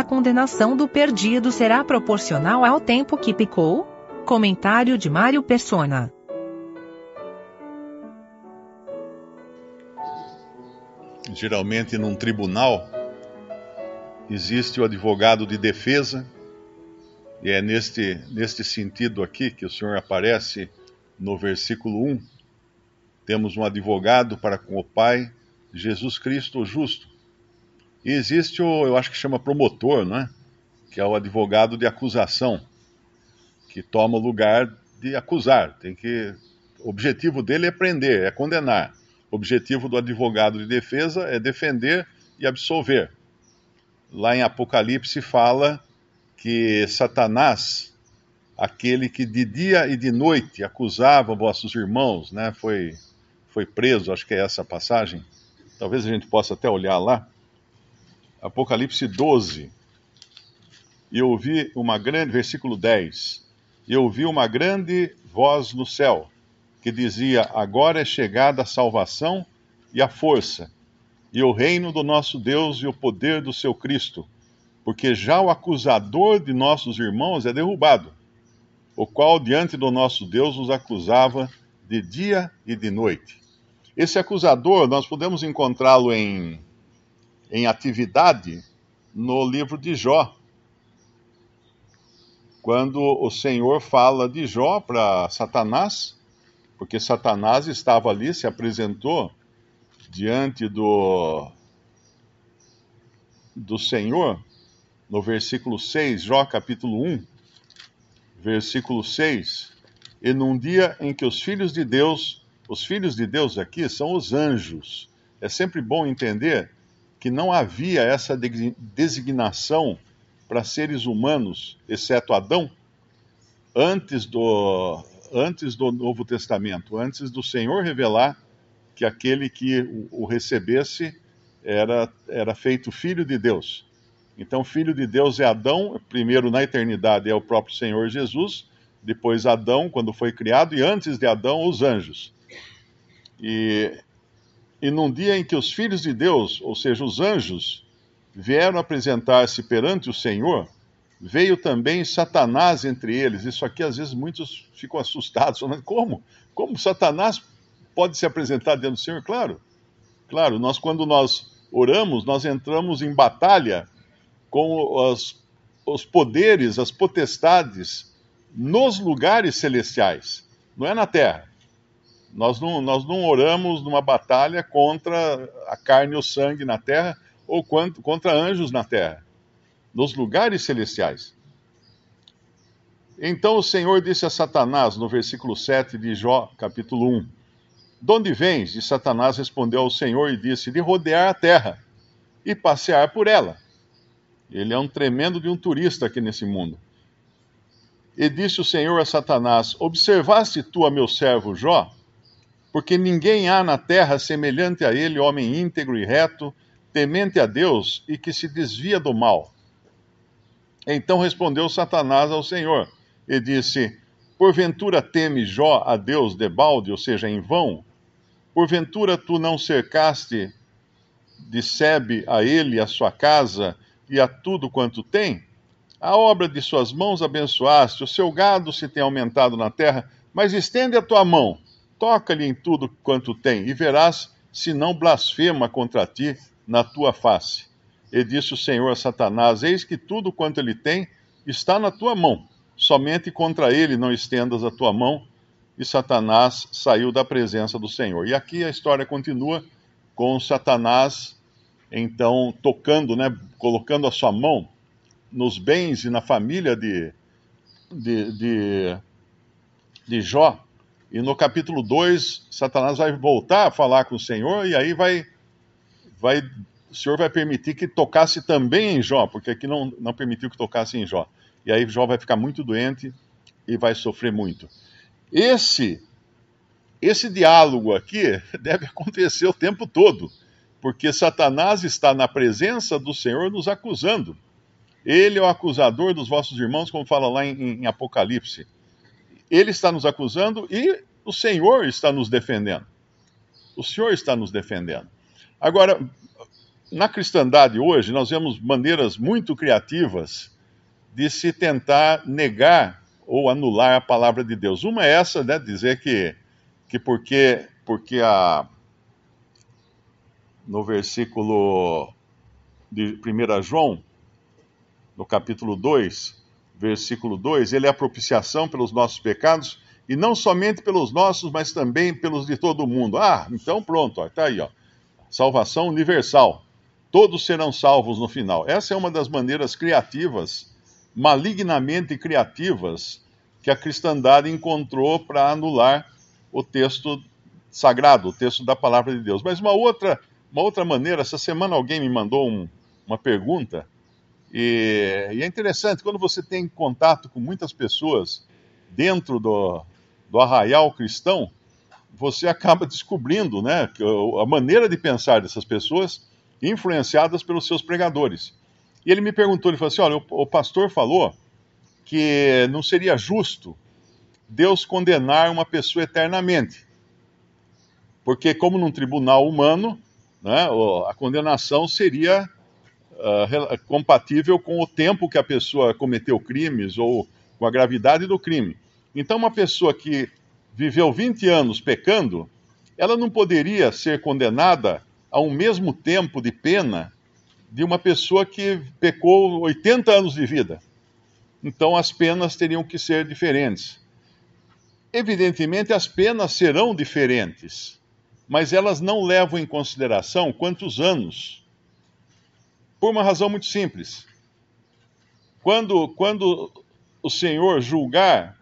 A condenação do perdido será proporcional ao tempo que pecou? Comentário de Mário Persona. Geralmente, num tribunal, existe o advogado de defesa, e é neste, neste sentido aqui que o Senhor aparece no versículo 1. Temos um advogado para com o Pai, Jesus Cristo o justo. E existe o, eu acho que chama promotor, não é? Que é o advogado de acusação, que toma o lugar de acusar. Tem que, o objetivo dele é prender, é condenar. O objetivo do advogado de defesa é defender e absolver. Lá em Apocalipse fala que Satanás, aquele que de dia e de noite acusava vossos irmãos, né, foi, foi preso, acho que é essa passagem. Talvez a gente possa até olhar lá. Apocalipse 12. E ouvi uma grande, versículo 10. E ouvi uma grande voz no céu, que dizia: Agora é chegada a salvação e a força, e o reino do nosso Deus e o poder do seu Cristo, porque já o acusador de nossos irmãos é derrubado, o qual diante do nosso Deus os acusava de dia e de noite. Esse acusador, nós podemos encontrá-lo em, em atividade no livro de Jó, quando o Senhor fala de Jó para Satanás porque Satanás estava ali, se apresentou diante do, do Senhor, no versículo 6, Jó capítulo 1, versículo 6, e num dia em que os filhos de Deus, os filhos de Deus aqui são os anjos. É sempre bom entender que não havia essa designação para seres humanos, exceto Adão, antes do, antes do Novo Testamento, antes do Senhor revelar que aquele que o, recebesse era, era feito filho de Deus. Então, filho de Deus é Adão, primeiro na eternidade é o próprio Senhor Jesus, depois Adão, quando foi criado, e antes de Adão, os anjos. E, e num dia em que os filhos de Deus, ou seja, os anjos, vieram apresentar-se perante o Senhor, veio também Satanás entre eles. Isso aqui, às vezes, muitos ficam assustados, falando, como? Como Satanás pode se apresentar diante do Senhor? Claro, claro, nós quando nós oramos, nós entramos em batalha com os, os poderes, as potestades nos lugares celestiais, não é na terra. Nós não, nós não oramos numa batalha contra a carne e o sangue na terra ou contra anjos na terra nos lugares celestiais. Então o Senhor disse a Satanás, no versículo 7 de Jó, capítulo 1: De onde vens? E Satanás respondeu ao Senhor e disse: De rodear a terra e passear por ela. Ele é um tremendo de um turista aqui nesse mundo. E disse o Senhor a Satanás: Observaste tu a meu servo Jó? Porque ninguém há na terra semelhante a ele, homem íntegro e reto, temente a Deus e que se desvia do mal. Então respondeu Satanás ao Senhor e disse: Porventura teme Jó a Deus debalde, ou seja, em vão? Porventura tu não cercaste de Sebe a ele, a sua casa e a tudo quanto tem? A obra de suas mãos abençoaste, o seu gado se tem aumentado na terra, mas estende a tua mão, toca-lhe em tudo quanto tem, e verás se não blasfema contra ti na tua face. E disse o Senhor a Satanás: Eis que tudo quanto ele tem está na tua mão, somente contra ele não estendas a tua mão. E Satanás saiu da presença do Senhor. E aqui a história continua com Satanás, então, tocando, né, colocando a sua mão nos bens e na família de, de, de, de Jó. E no capítulo 2, Satanás vai voltar a falar com o Senhor e aí vai, vai o Senhor vai permitir que tocasse também em Jó, porque aqui não, não permitiu que tocasse em Jó. E aí Jó vai ficar muito doente e vai sofrer muito. Esse esse diálogo aqui deve acontecer o tempo todo, porque Satanás está na presença do Senhor nos acusando. Ele é o acusador dos vossos irmãos, como fala lá em, em Apocalipse. Ele está nos acusando e o Senhor está nos defendendo. O Senhor está nos defendendo. Agora, na cristandade hoje, nós vemos maneiras muito criativas de se tentar negar ou anular a palavra de Deus. Uma é essa, né, dizer que, que porque, porque a, no versículo de 1 João, no capítulo 2, versículo 2, ele é a propiciação pelos nossos pecados, e não somente pelos nossos, mas também pelos de todo mundo. Ah, então pronto, está aí, ó. Salvação universal. Todos serão salvos no final. Essa é uma das maneiras criativas, malignamente criativas, que a cristandade encontrou para anular o texto sagrado, o texto da palavra de Deus. Mas uma outra, uma outra maneira, essa semana alguém me mandou um, uma pergunta e, e, é interessante, quando você tem contato com muitas pessoas dentro do, do arraial cristão, você acaba descobrindo né, a maneira de pensar dessas pessoas influenciadas pelos seus pregadores. E ele me perguntou, ele falou assim, olha, o, o pastor falou que não seria justo Deus condenar uma pessoa eternamente. Porque como num tribunal humano, né, a condenação seria uh, compatível com o tempo que a pessoa cometeu crimes ou com a gravidade do crime. Então, uma pessoa que viveu 20 anos pecando, ela não poderia ser condenada a um mesmo tempo de pena de uma pessoa que pecou 80 anos de vida. Então, as penas teriam que ser diferentes. Evidentemente, as penas serão diferentes, mas elas não levam em consideração quantos anos por uma razão muito simples. Quando, quando o Senhor julgar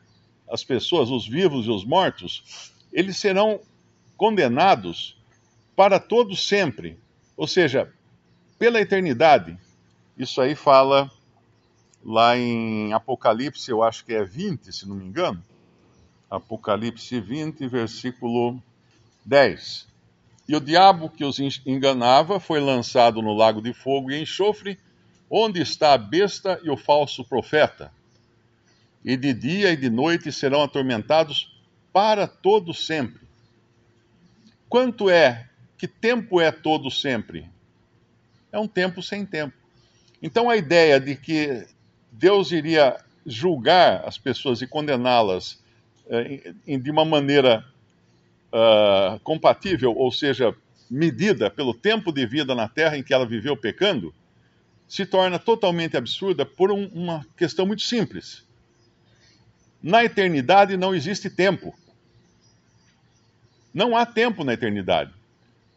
as pessoas, os vivos e os mortos, eles serão condenados para todo sempre, ou seja, pela eternidade. Isso aí fala lá em Apocalipse, eu acho que é 20, se não me engano. Apocalipse 20, versículo 10. E o diabo que os enganava foi lançado no lago de fogo e enxofre, onde está a besta e o falso profeta. E de dia e de noite serão atormentados para todo sempre. Quanto é? Que tempo é todo sempre? É um tempo sem tempo. Então a ideia de que Deus iria julgar as pessoas e condená-las eh, de uma maneira uh, compatível, ou seja, medida pelo tempo de vida na terra em que ela viveu pecando, se torna totalmente absurda por um, uma questão muito simples. Na eternidade não existe tempo. Não há tempo na eternidade.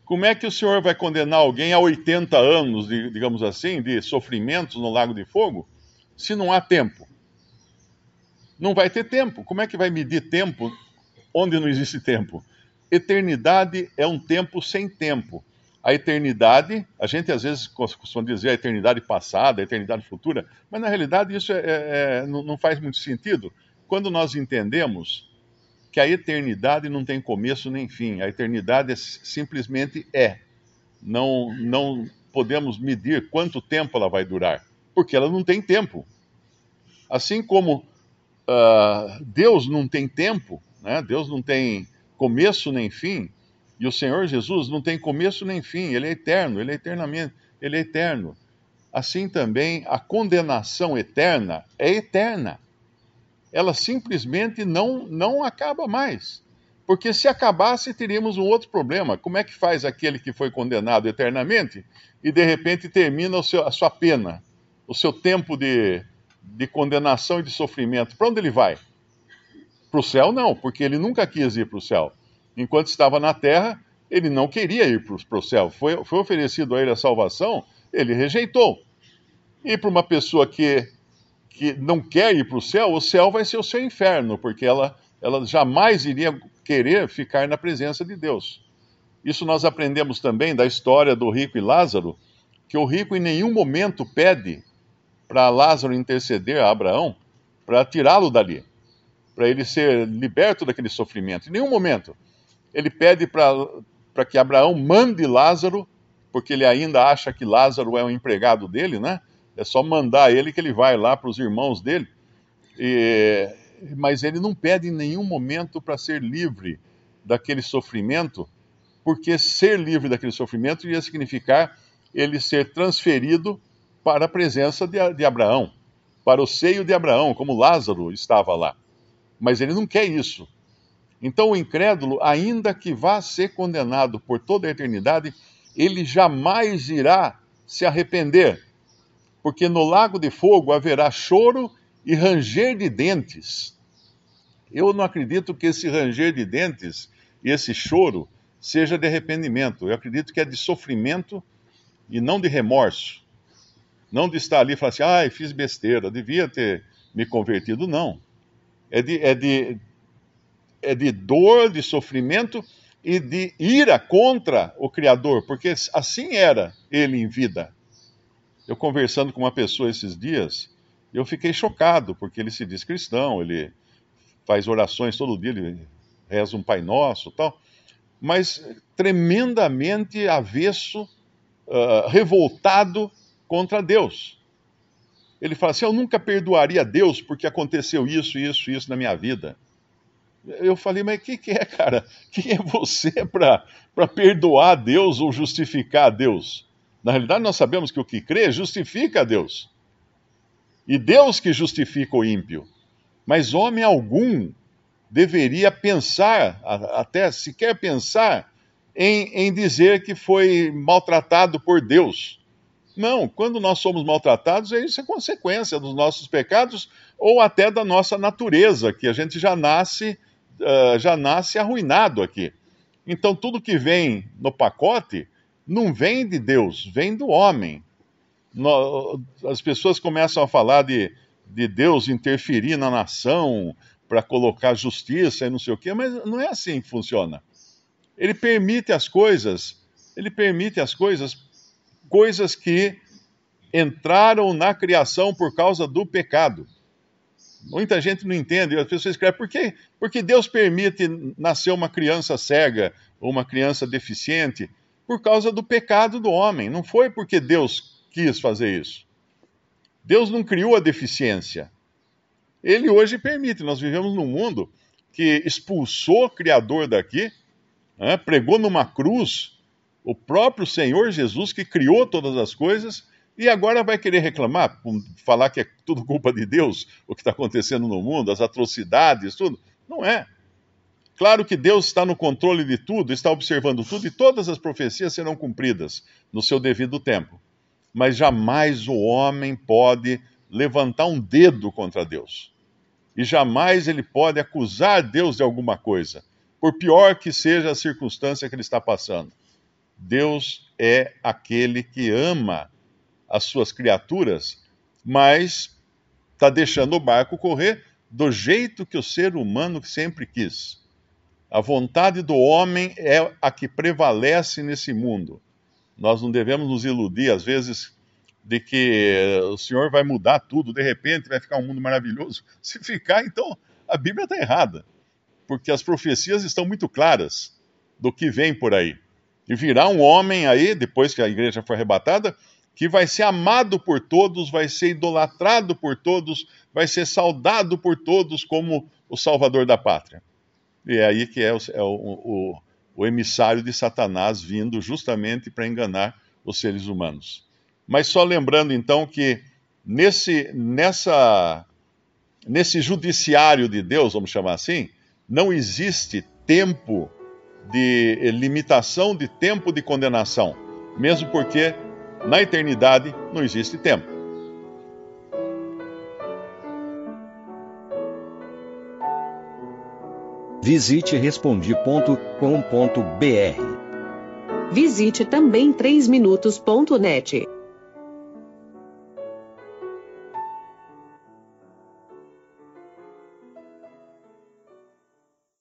Como é que o Senhor vai condenar alguém a 80 anos, de, digamos assim, de sofrimentos no lago de fogo, se não há tempo? Não vai ter tempo. Como é que vai medir tempo onde não existe tempo? Eternidade é um tempo sem tempo. A eternidade, a gente às vezes costuma dizer a eternidade passada, a eternidade futura, mas na realidade isso é, é, é não faz muito sentido quando nós entendemos que a eternidade não tem começo nem fim. A eternidade é, simplesmente é. Não, não podemos medir quanto tempo ela vai durar, porque ela não tem tempo. Assim como uh, Deus não tem tempo, né? Deus não tem começo nem fim, e o Senhor Jesus não tem começo nem fim, ele é eterno, ele é eternamente, ele é eterno. Assim também a condenação eterna é eterna. Ela simplesmente não não acaba mais. Porque se acabasse, teríamos um outro problema. Como é que faz aquele que foi condenado eternamente e de repente termina seu, a sua pena, o seu tempo de, de condenação e de sofrimento? Para onde ele vai? Para o céu, não, porque ele nunca quis ir para o céu. Enquanto estava na terra, ele não queria ir para o céu. Foi, foi oferecido a ele a salvação, ele rejeitou. E para uma pessoa que, que não quer ir para o céu, o céu vai ser o seu inferno, porque ela, ela jamais iria querer ficar na presença de Deus. Isso nós aprendemos também da história do rico e Lázaro, que o rico em nenhum momento pede para Lázaro interceder a Abraão para tirá-lo dali para ele ser liberto daquele sofrimento. Em nenhum momento. Ele pede para que Abraão mande Lázaro, porque ele ainda acha que Lázaro é um empregado dele, né? É só mandar ele que ele vai lá para os irmãos dele. E, mas ele não pede em nenhum momento para ser livre daquele sofrimento, porque ser livre daquele sofrimento iria significar ele ser transferido para a presença de, de Abraão, para o seio de Abraão, como Lázaro estava lá. Mas ele não quer isso. Então, o incrédulo, ainda que vá ser condenado por toda a eternidade, ele jamais irá se arrepender, porque no lago de fogo haverá choro e ranger de dentes. Eu não acredito que esse ranger de dentes e esse choro seja de arrependimento. Eu acredito que é de sofrimento e não de remorso. Não de estar ali e falar assim, ai, ah, fiz besteira, devia ter me convertido. Não. É de, é, de, é de dor, de sofrimento e de ira contra o Criador, porque assim era ele em vida. Eu conversando com uma pessoa esses dias, eu fiquei chocado, porque ele se diz cristão, ele faz orações todo dia, ele reza um Pai Nosso tal, mas tremendamente avesso, uh, revoltado contra Deus. Ele fala assim: Eu nunca perdoaria Deus porque aconteceu isso, isso, isso na minha vida. Eu falei, mas o que, que é, cara? Quem é você para perdoar Deus ou justificar Deus? Na realidade, nós sabemos que o que crê justifica Deus. E Deus que justifica o ímpio. Mas homem algum deveria pensar, até sequer pensar, em, em dizer que foi maltratado por Deus. Não, quando nós somos maltratados, isso é consequência dos nossos pecados ou até da nossa natureza, que a gente já nasce uh, já nasce arruinado aqui. Então, tudo que vem no pacote não vem de Deus, vem do homem. No, as pessoas começam a falar de, de Deus interferir na nação para colocar justiça e não sei o quê, mas não é assim que funciona. Ele permite as coisas, ele permite as coisas, coisas que entraram na criação por causa do pecado. Muita gente não entende, as pessoas escrevem, por quê? Porque Deus permite nascer uma criança cega ou uma criança deficiente por causa do pecado do homem. Não foi porque Deus quis fazer isso. Deus não criou a deficiência. Ele hoje permite. Nós vivemos num mundo que expulsou o Criador daqui, né, pregou numa cruz o próprio Senhor Jesus que criou todas as coisas e agora vai querer reclamar, falar que é tudo culpa de Deus, o que está acontecendo no mundo, as atrocidades, tudo. Não é. Claro que Deus está no controle de tudo, está observando tudo e todas as profecias serão cumpridas no seu devido tempo. Mas jamais o homem pode levantar um dedo contra Deus. E jamais ele pode acusar Deus de alguma coisa, por pior que seja a circunstância que ele está passando. Deus é aquele que ama as suas criaturas, mas está deixando o barco correr do jeito que o ser humano sempre quis. A vontade do homem é a que prevalece nesse mundo. Nós não devemos nos iludir, às vezes, de que o Senhor vai mudar tudo, de repente vai ficar um mundo maravilhoso. Se ficar, então a Bíblia está errada, porque as profecias estão muito claras do que vem por aí. E virá um homem aí, depois que a igreja for arrebatada, que vai ser amado por todos, vai ser idolatrado por todos, vai ser saudado por todos como o salvador da pátria. E é aí que é o, é o, o, o emissário de Satanás vindo justamente para enganar os seres humanos. Mas só lembrando então que nesse, nessa, nesse judiciário de Deus, vamos chamar assim, não existe tempo de limitação de tempo de condenação, mesmo porque na eternidade não existe tempo. Visite respondi.com.br. Visite também 3minutos.net.